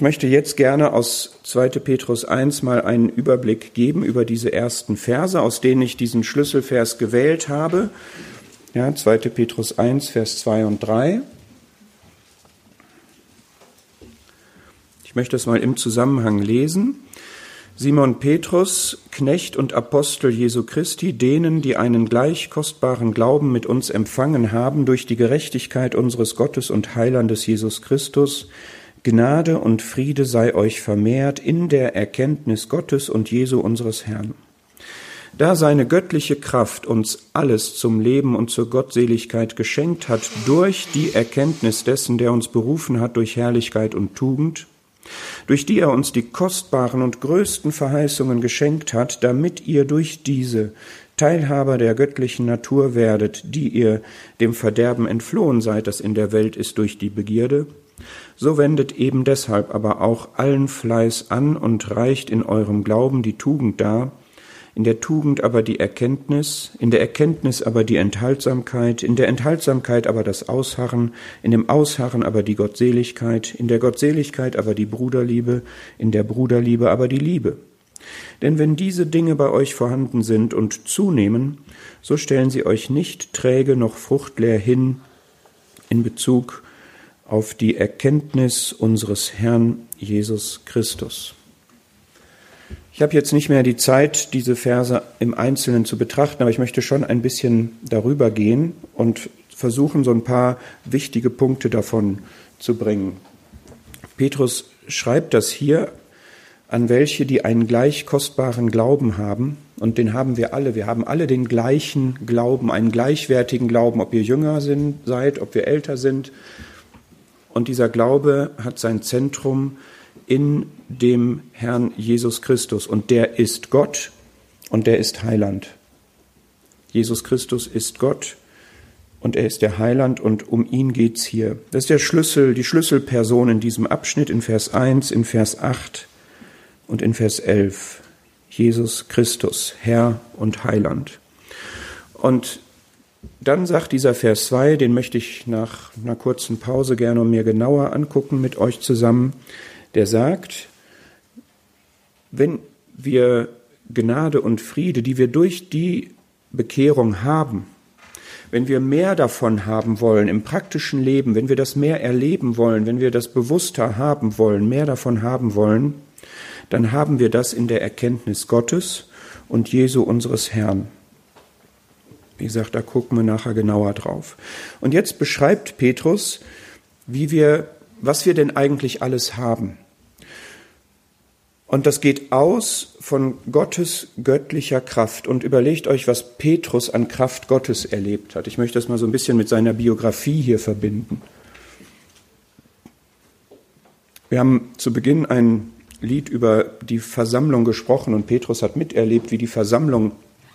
ich möchte jetzt gerne aus 2. Petrus 1 mal einen Überblick geben über diese ersten Verse, aus denen ich diesen Schlüsselvers gewählt habe. Ja, 2. Petrus 1, Vers 2 und 3. Ich möchte es mal im Zusammenhang lesen. Simon Petrus, Knecht und Apostel Jesu Christi, denen, die einen gleich kostbaren Glauben mit uns empfangen haben durch die Gerechtigkeit unseres Gottes und Heilandes Jesus Christus, Gnade und Friede sei euch vermehrt in der Erkenntnis Gottes und Jesu unseres Herrn. Da seine göttliche Kraft uns alles zum Leben und zur Gottseligkeit geschenkt hat durch die Erkenntnis dessen, der uns berufen hat durch Herrlichkeit und Tugend, durch die er uns die kostbaren und größten Verheißungen geschenkt hat, damit ihr durch diese Teilhaber der göttlichen Natur werdet, die ihr dem Verderben entflohen seid, das in der Welt ist durch die Begierde, so wendet eben deshalb aber auch allen Fleiß an und reicht in eurem Glauben die Tugend dar, in der Tugend aber die Erkenntnis, in der Erkenntnis aber die Enthaltsamkeit, in der Enthaltsamkeit aber das Ausharren, in dem Ausharren aber die Gottseligkeit, in der Gottseligkeit aber die Bruderliebe, in der Bruderliebe aber die Liebe. Denn wenn diese Dinge bei euch vorhanden sind und zunehmen, so stellen sie euch nicht träge noch fruchtleer hin in Bezug auf die Erkenntnis unseres Herrn Jesus Christus. Ich habe jetzt nicht mehr die Zeit, diese Verse im Einzelnen zu betrachten, aber ich möchte schon ein bisschen darüber gehen und versuchen, so ein paar wichtige Punkte davon zu bringen. Petrus schreibt das hier an welche, die einen gleich kostbaren Glauben haben. Und den haben wir alle. Wir haben alle den gleichen Glauben, einen gleichwertigen Glauben, ob ihr jünger sind, seid, ob wir älter sind. Und dieser Glaube hat sein Zentrum in dem Herrn Jesus Christus. Und der ist Gott und der ist Heiland. Jesus Christus ist Gott und er ist der Heiland und um ihn geht's hier. Das ist der Schlüssel, die Schlüsselperson in diesem Abschnitt in Vers 1, in Vers 8 und in Vers 11. Jesus Christus, Herr und Heiland. Und dann sagt dieser Vers 2, den möchte ich nach einer kurzen Pause gerne mir genauer angucken mit euch zusammen der sagt, wenn wir Gnade und Friede, die wir durch die Bekehrung haben, wenn wir mehr davon haben wollen im praktischen Leben, wenn wir das mehr erleben wollen, wenn wir das bewusster haben wollen, mehr davon haben wollen, dann haben wir das in der Erkenntnis Gottes und Jesu unseres Herrn. Wie gesagt, da gucken wir nachher genauer drauf. Und jetzt beschreibt Petrus, wie wir was wir denn eigentlich alles haben. Und das geht aus von Gottes göttlicher Kraft. Und überlegt euch, was Petrus an Kraft Gottes erlebt hat. Ich möchte das mal so ein bisschen mit seiner Biografie hier verbinden. Wir haben zu Beginn ein Lied über die Versammlung gesprochen und Petrus hat miterlebt, wie die Versammlung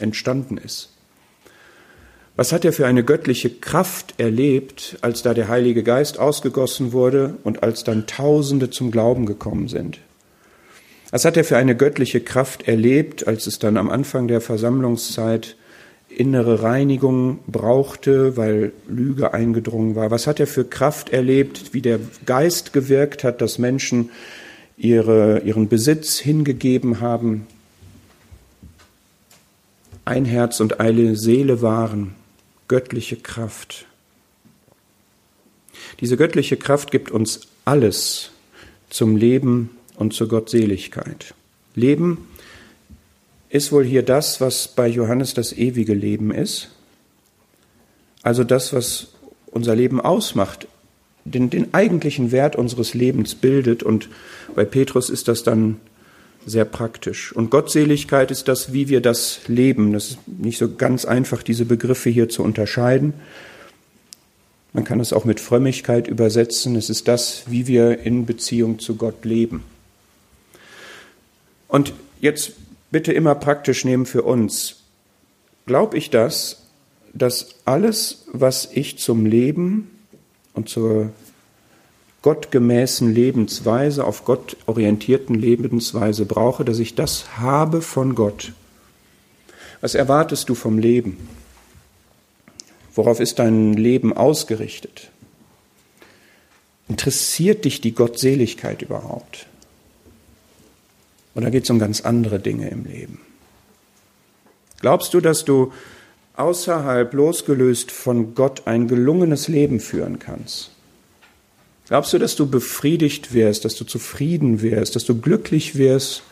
entstanden ist. Was hat er für eine göttliche Kraft erlebt, als da der Heilige Geist ausgegossen wurde und als dann Tausende zum Glauben gekommen sind? Was hat er für eine göttliche Kraft erlebt, als es dann am Anfang der Versammlungszeit innere Reinigung brauchte, weil Lüge eingedrungen war? Was hat er für Kraft erlebt, wie der Geist gewirkt hat, dass Menschen ihre, ihren Besitz hingegeben haben, ein Herz und eine Seele waren, göttliche Kraft. Diese göttliche Kraft gibt uns alles zum Leben und zur Gottseligkeit. Leben ist wohl hier das, was bei Johannes das ewige Leben ist. Also das, was unser Leben ausmacht, den, den eigentlichen Wert unseres Lebens bildet. Und bei Petrus ist das dann sehr praktisch. Und Gottseligkeit ist das, wie wir das leben. Das ist nicht so ganz einfach, diese Begriffe hier zu unterscheiden. Man kann es auch mit Frömmigkeit übersetzen. Es ist das, wie wir in Beziehung zu Gott leben. Und jetzt bitte immer praktisch nehmen für uns. Glaube ich das, dass alles, was ich zum Leben und zur gottgemäßen Lebensweise, auf Gott orientierten Lebensweise brauche, dass ich das habe von Gott. Was erwartest du vom Leben? Worauf ist dein Leben ausgerichtet? Interessiert dich die Gottseligkeit überhaupt? Oder geht es um ganz andere Dinge im Leben? Glaubst du, dass du außerhalb, losgelöst von Gott, ein gelungenes Leben führen kannst? Glaubst du, dass du befriedigt wirst, dass du zufrieden wirst, dass du glücklich wirst,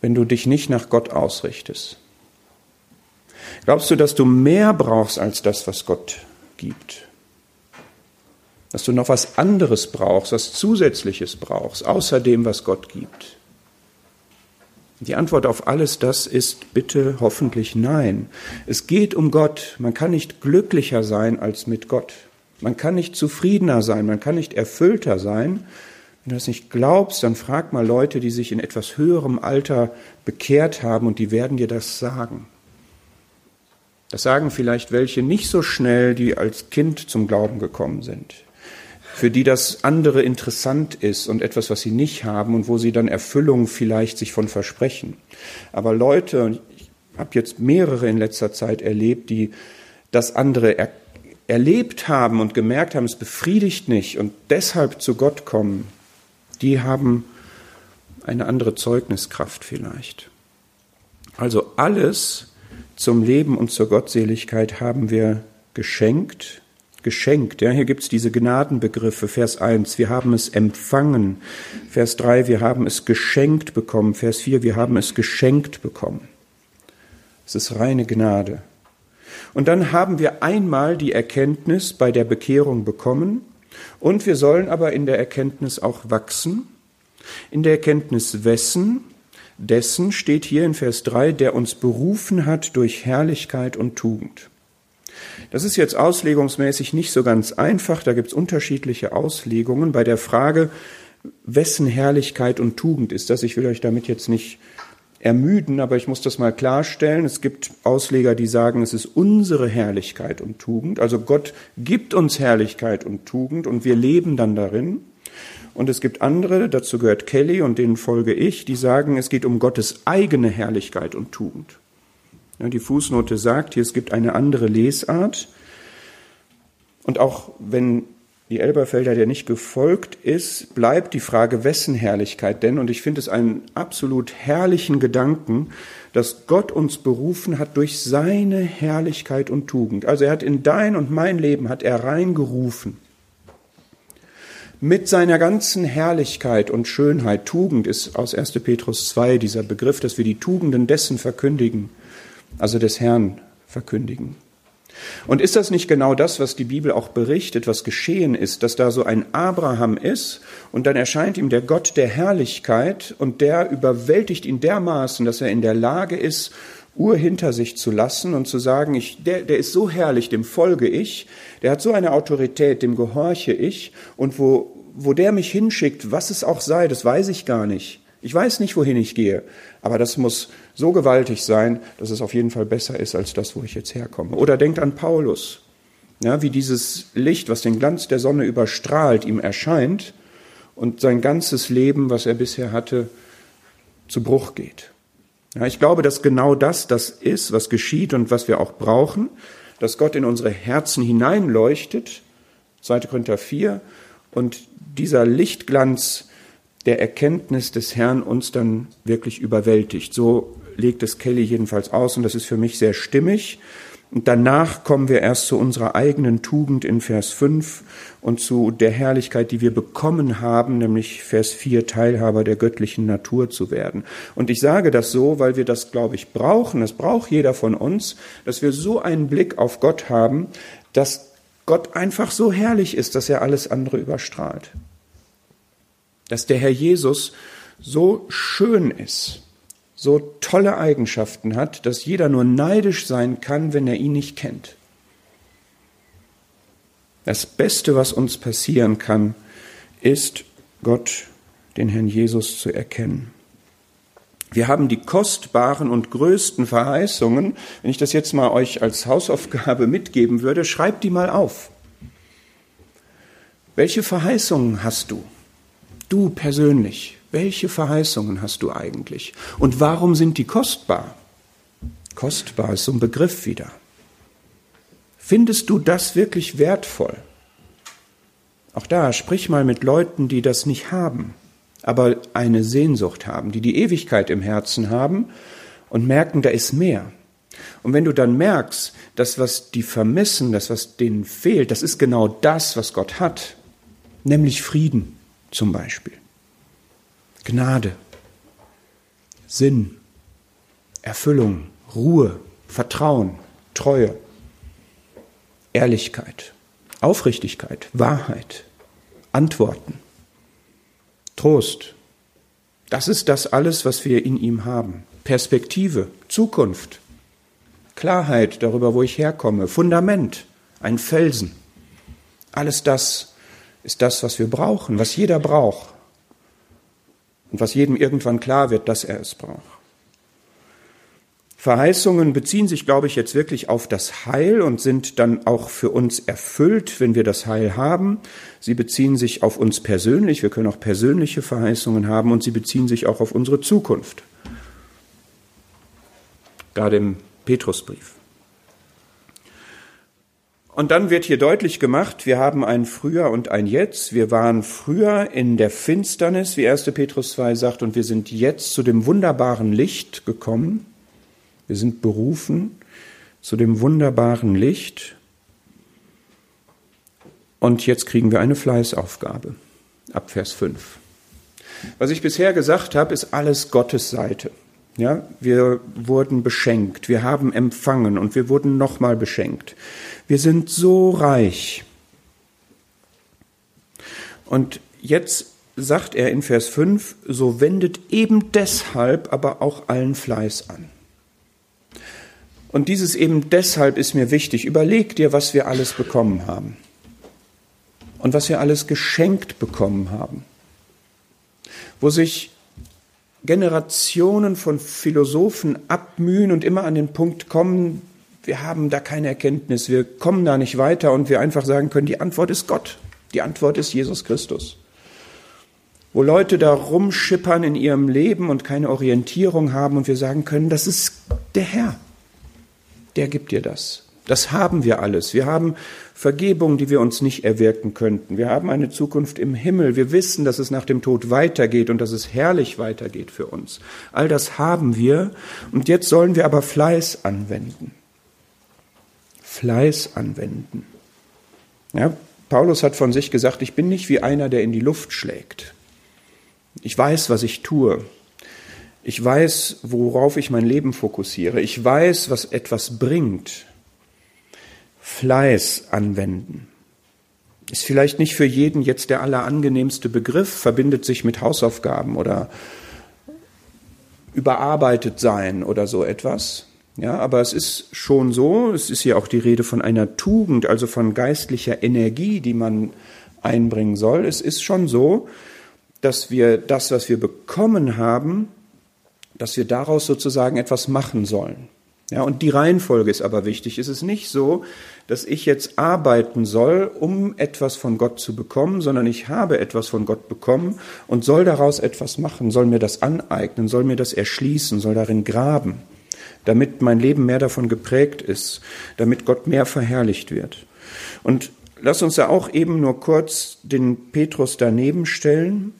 wenn du dich nicht nach Gott ausrichtest? Glaubst du, dass du mehr brauchst als das, was Gott gibt? Dass du noch was anderes brauchst, was Zusätzliches brauchst, außer dem, was Gott gibt? Die Antwort auf alles das ist bitte hoffentlich nein. Es geht um Gott. Man kann nicht glücklicher sein als mit Gott. Man kann nicht zufriedener sein, man kann nicht erfüllter sein. Wenn du das nicht glaubst, dann frag mal Leute, die sich in etwas höherem Alter bekehrt haben und die werden dir das sagen. Das sagen vielleicht welche nicht so schnell, die als Kind zum Glauben gekommen sind, für die das andere interessant ist und etwas, was sie nicht haben und wo sie dann Erfüllung vielleicht sich von versprechen. Aber Leute, ich habe jetzt mehrere in letzter Zeit erlebt, die das andere er erlebt haben und gemerkt haben, es befriedigt nicht und deshalb zu Gott kommen, die haben eine andere Zeugniskraft vielleicht. Also alles zum Leben und zur Gottseligkeit haben wir geschenkt, geschenkt. Ja, hier gibt's diese Gnadenbegriffe. Vers 1, wir haben es empfangen. Vers 3, wir haben es geschenkt bekommen. Vers 4, wir haben es geschenkt bekommen. Es ist reine Gnade. Und dann haben wir einmal die Erkenntnis bei der Bekehrung bekommen und wir sollen aber in der Erkenntnis auch wachsen. In der Erkenntnis wessen, dessen steht hier in Vers 3, der uns berufen hat durch Herrlichkeit und Tugend. Das ist jetzt auslegungsmäßig nicht so ganz einfach, da gibt es unterschiedliche Auslegungen bei der Frage, wessen Herrlichkeit und Tugend ist das. Ich will euch damit jetzt nicht ermüden, aber ich muss das mal klarstellen. Es gibt Ausleger, die sagen, es ist unsere Herrlichkeit und Tugend. Also Gott gibt uns Herrlichkeit und Tugend und wir leben dann darin. Und es gibt andere, dazu gehört Kelly und denen folge ich, die sagen, es geht um Gottes eigene Herrlichkeit und Tugend. Ja, die Fußnote sagt hier, es gibt eine andere Lesart. Und auch wenn die Elberfelder der nicht gefolgt ist, bleibt die Frage, wessen Herrlichkeit denn? Und ich finde es einen absolut herrlichen Gedanken, dass Gott uns berufen hat durch seine Herrlichkeit und Tugend. Also er hat in dein und mein Leben hat er reingerufen. Mit seiner ganzen Herrlichkeit und Schönheit. Tugend ist aus 1. Petrus 2 dieser Begriff, dass wir die Tugenden dessen verkündigen, also des Herrn verkündigen. Und ist das nicht genau das, was die Bibel auch berichtet, was geschehen ist, dass da so ein Abraham ist und dann erscheint ihm der Gott der Herrlichkeit und der überwältigt ihn dermaßen, dass er in der Lage ist, Ur hinter sich zu lassen und zu sagen, ich, der, der ist so herrlich, dem folge ich, der hat so eine Autorität, dem gehorche ich und wo, wo der mich hinschickt, was es auch sei, das weiß ich gar nicht. Ich weiß nicht, wohin ich gehe, aber das muss so gewaltig sein, dass es auf jeden Fall besser ist als das, wo ich jetzt herkomme. Oder denkt an Paulus, ja, wie dieses Licht, was den Glanz der Sonne überstrahlt, ihm erscheint und sein ganzes Leben, was er bisher hatte, zu Bruch geht. Ja, ich glaube, dass genau das das ist, was geschieht und was wir auch brauchen, dass Gott in unsere Herzen hineinleuchtet, 2. Korinther 4, und dieser Lichtglanz der Erkenntnis des Herrn uns dann wirklich überwältigt. So legt es Kelly jedenfalls aus und das ist für mich sehr stimmig. Und danach kommen wir erst zu unserer eigenen Tugend in Vers 5 und zu der Herrlichkeit, die wir bekommen haben, nämlich Vers 4, Teilhaber der göttlichen Natur zu werden. Und ich sage das so, weil wir das, glaube ich, brauchen, das braucht jeder von uns, dass wir so einen Blick auf Gott haben, dass Gott einfach so herrlich ist, dass er alles andere überstrahlt dass der Herr Jesus so schön ist, so tolle Eigenschaften hat, dass jeder nur neidisch sein kann, wenn er ihn nicht kennt. Das Beste, was uns passieren kann, ist Gott, den Herrn Jesus zu erkennen. Wir haben die kostbaren und größten Verheißungen. Wenn ich das jetzt mal euch als Hausaufgabe mitgeben würde, schreibt die mal auf. Welche Verheißungen hast du? Du persönlich, welche Verheißungen hast du eigentlich? Und warum sind die kostbar? Kostbar ist so ein Begriff wieder. Findest du das wirklich wertvoll? Auch da, sprich mal mit Leuten, die das nicht haben, aber eine Sehnsucht haben, die die Ewigkeit im Herzen haben und merken, da ist mehr. Und wenn du dann merkst, das, was die vermissen, das, was denen fehlt, das ist genau das, was Gott hat, nämlich Frieden zum Beispiel, Gnade, Sinn, Erfüllung, Ruhe, Vertrauen, Treue, Ehrlichkeit, Aufrichtigkeit, Wahrheit, Antworten, Trost. Das ist das alles, was wir in ihm haben. Perspektive, Zukunft, Klarheit darüber, wo ich herkomme, Fundament, ein Felsen. Alles das ist das, was wir brauchen, was jeder braucht und was jedem irgendwann klar wird, dass er es braucht. Verheißungen beziehen sich, glaube ich, jetzt wirklich auf das Heil und sind dann auch für uns erfüllt, wenn wir das Heil haben. Sie beziehen sich auf uns persönlich, wir können auch persönliche Verheißungen haben und sie beziehen sich auch auf unsere Zukunft. Gerade im Petrusbrief. Und dann wird hier deutlich gemacht, wir haben ein Früher und ein Jetzt. Wir waren früher in der Finsternis, wie 1. Petrus 2 sagt, und wir sind jetzt zu dem wunderbaren Licht gekommen. Wir sind berufen zu dem wunderbaren Licht. Und jetzt kriegen wir eine Fleißaufgabe ab Vers 5. Was ich bisher gesagt habe, ist alles Gottes Seite. Ja, wir wurden beschenkt, wir haben empfangen und wir wurden nochmal beschenkt. Wir sind so reich. Und jetzt sagt er in Vers 5, so wendet eben deshalb aber auch allen Fleiß an. Und dieses eben deshalb ist mir wichtig. Überleg dir, was wir alles bekommen haben und was wir alles geschenkt bekommen haben, wo sich Generationen von Philosophen abmühen und immer an den Punkt kommen, wir haben da keine Erkenntnis, wir kommen da nicht weiter und wir einfach sagen können, die Antwort ist Gott, die Antwort ist Jesus Christus. Wo Leute da rumschippern in ihrem Leben und keine Orientierung haben und wir sagen können, das ist der Herr, der gibt dir das. Das haben wir alles. Wir haben Vergebung, die wir uns nicht erwirken könnten. Wir haben eine Zukunft im Himmel. Wir wissen, dass es nach dem Tod weitergeht und dass es herrlich weitergeht für uns. All das haben wir. Und jetzt sollen wir aber Fleiß anwenden. Fleiß anwenden. Ja, Paulus hat von sich gesagt, ich bin nicht wie einer, der in die Luft schlägt. Ich weiß, was ich tue. Ich weiß, worauf ich mein Leben fokussiere. Ich weiß, was etwas bringt. Fleiß anwenden. Ist vielleicht nicht für jeden jetzt der allerangenehmste Begriff, verbindet sich mit Hausaufgaben oder überarbeitet sein oder so etwas. Ja, aber es ist schon so, es ist hier auch die Rede von einer Tugend, also von geistlicher Energie, die man einbringen soll. Es ist schon so, dass wir das, was wir bekommen haben, dass wir daraus sozusagen etwas machen sollen. Ja, und die Reihenfolge ist aber wichtig. Es ist nicht so, dass ich jetzt arbeiten soll, um etwas von Gott zu bekommen, sondern ich habe etwas von Gott bekommen und soll daraus etwas machen, soll mir das aneignen, soll mir das erschließen, soll darin graben, damit mein Leben mehr davon geprägt ist, damit Gott mehr verherrlicht wird. Und lass uns da auch eben nur kurz den Petrus daneben stellen.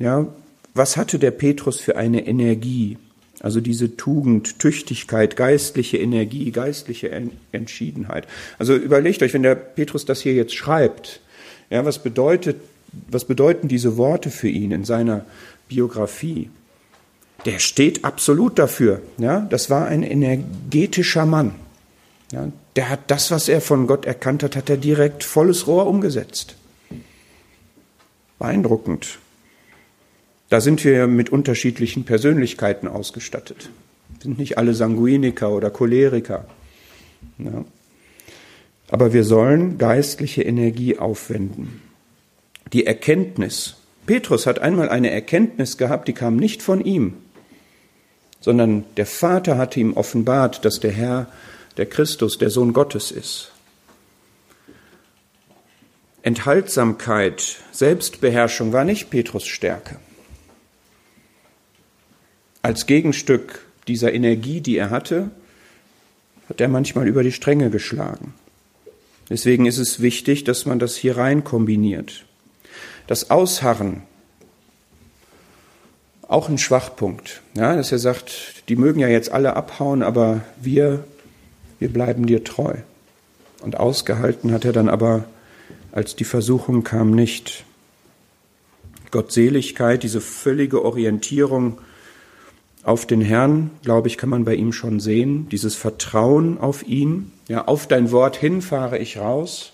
Ja, was hatte der Petrus für eine Energie? Also diese Tugend, Tüchtigkeit, geistliche Energie, geistliche Entschiedenheit. Also überlegt euch, wenn der Petrus das hier jetzt schreibt, ja, was bedeutet, was bedeuten diese Worte für ihn in seiner Biografie? Der steht absolut dafür. Ja, das war ein energetischer Mann. Ja, der hat das, was er von Gott erkannt hat, hat er direkt volles Rohr umgesetzt. Beeindruckend. Da sind wir mit unterschiedlichen Persönlichkeiten ausgestattet. Sind nicht alle Sanguiniker oder Choleriker. Ja. Aber wir sollen geistliche Energie aufwenden. Die Erkenntnis. Petrus hat einmal eine Erkenntnis gehabt, die kam nicht von ihm, sondern der Vater hatte ihm offenbart, dass der Herr, der Christus, der Sohn Gottes ist. Enthaltsamkeit, Selbstbeherrschung war nicht Petrus Stärke als Gegenstück dieser Energie, die er hatte, hat er manchmal über die Stränge geschlagen. Deswegen ist es wichtig, dass man das hier rein kombiniert. das Ausharren, auch ein Schwachpunkt. Ja, dass er sagt, die mögen ja jetzt alle abhauen, aber wir, wir bleiben dir treu. Und ausgehalten hat er dann aber, als die Versuchung kam, nicht. Gottseligkeit, diese völlige Orientierung auf den Herrn, glaube ich, kann man bei ihm schon sehen. Dieses Vertrauen auf ihn. Ja, auf dein Wort hin fahre ich raus.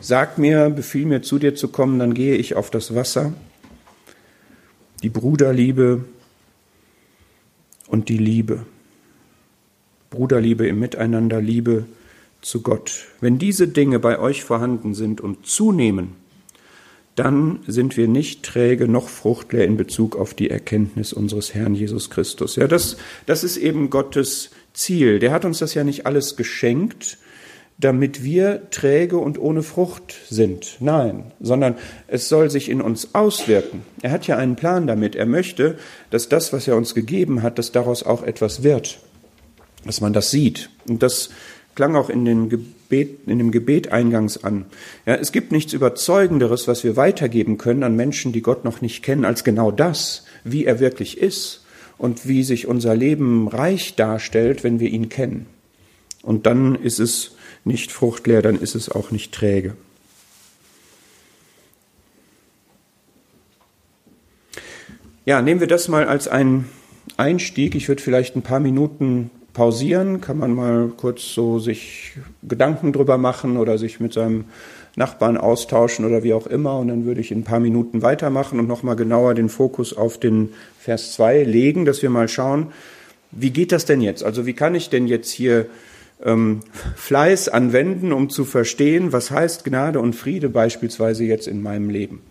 Sag mir, befiehl mir zu dir zu kommen, dann gehe ich auf das Wasser. Die Bruderliebe und die Liebe. Bruderliebe im Miteinander, Liebe zu Gott. Wenn diese Dinge bei euch vorhanden sind und zunehmen, dann sind wir nicht träge noch fruchtleer in Bezug auf die Erkenntnis unseres Herrn Jesus Christus. Ja, das, das ist eben Gottes Ziel. Der hat uns das ja nicht alles geschenkt, damit wir träge und ohne Frucht sind. Nein, sondern es soll sich in uns auswirken. Er hat ja einen Plan damit. Er möchte, dass das, was er uns gegeben hat, dass daraus auch etwas wird, dass man das sieht. Und das klang auch in, den Gebet, in dem Gebet eingangs an. Ja, es gibt nichts Überzeugenderes, was wir weitergeben können an Menschen, die Gott noch nicht kennen, als genau das, wie er wirklich ist und wie sich unser Leben reich darstellt, wenn wir ihn kennen. Und dann ist es nicht fruchtleer, dann ist es auch nicht träge. Ja, nehmen wir das mal als einen Einstieg. Ich würde vielleicht ein paar Minuten pausieren, kann man mal kurz so sich Gedanken drüber machen oder sich mit seinem Nachbarn austauschen oder wie auch immer. Und dann würde ich in ein paar Minuten weitermachen und nochmal genauer den Fokus auf den Vers 2 legen, dass wir mal schauen, wie geht das denn jetzt? Also wie kann ich denn jetzt hier ähm, Fleiß anwenden, um zu verstehen, was heißt Gnade und Friede beispielsweise jetzt in meinem Leben?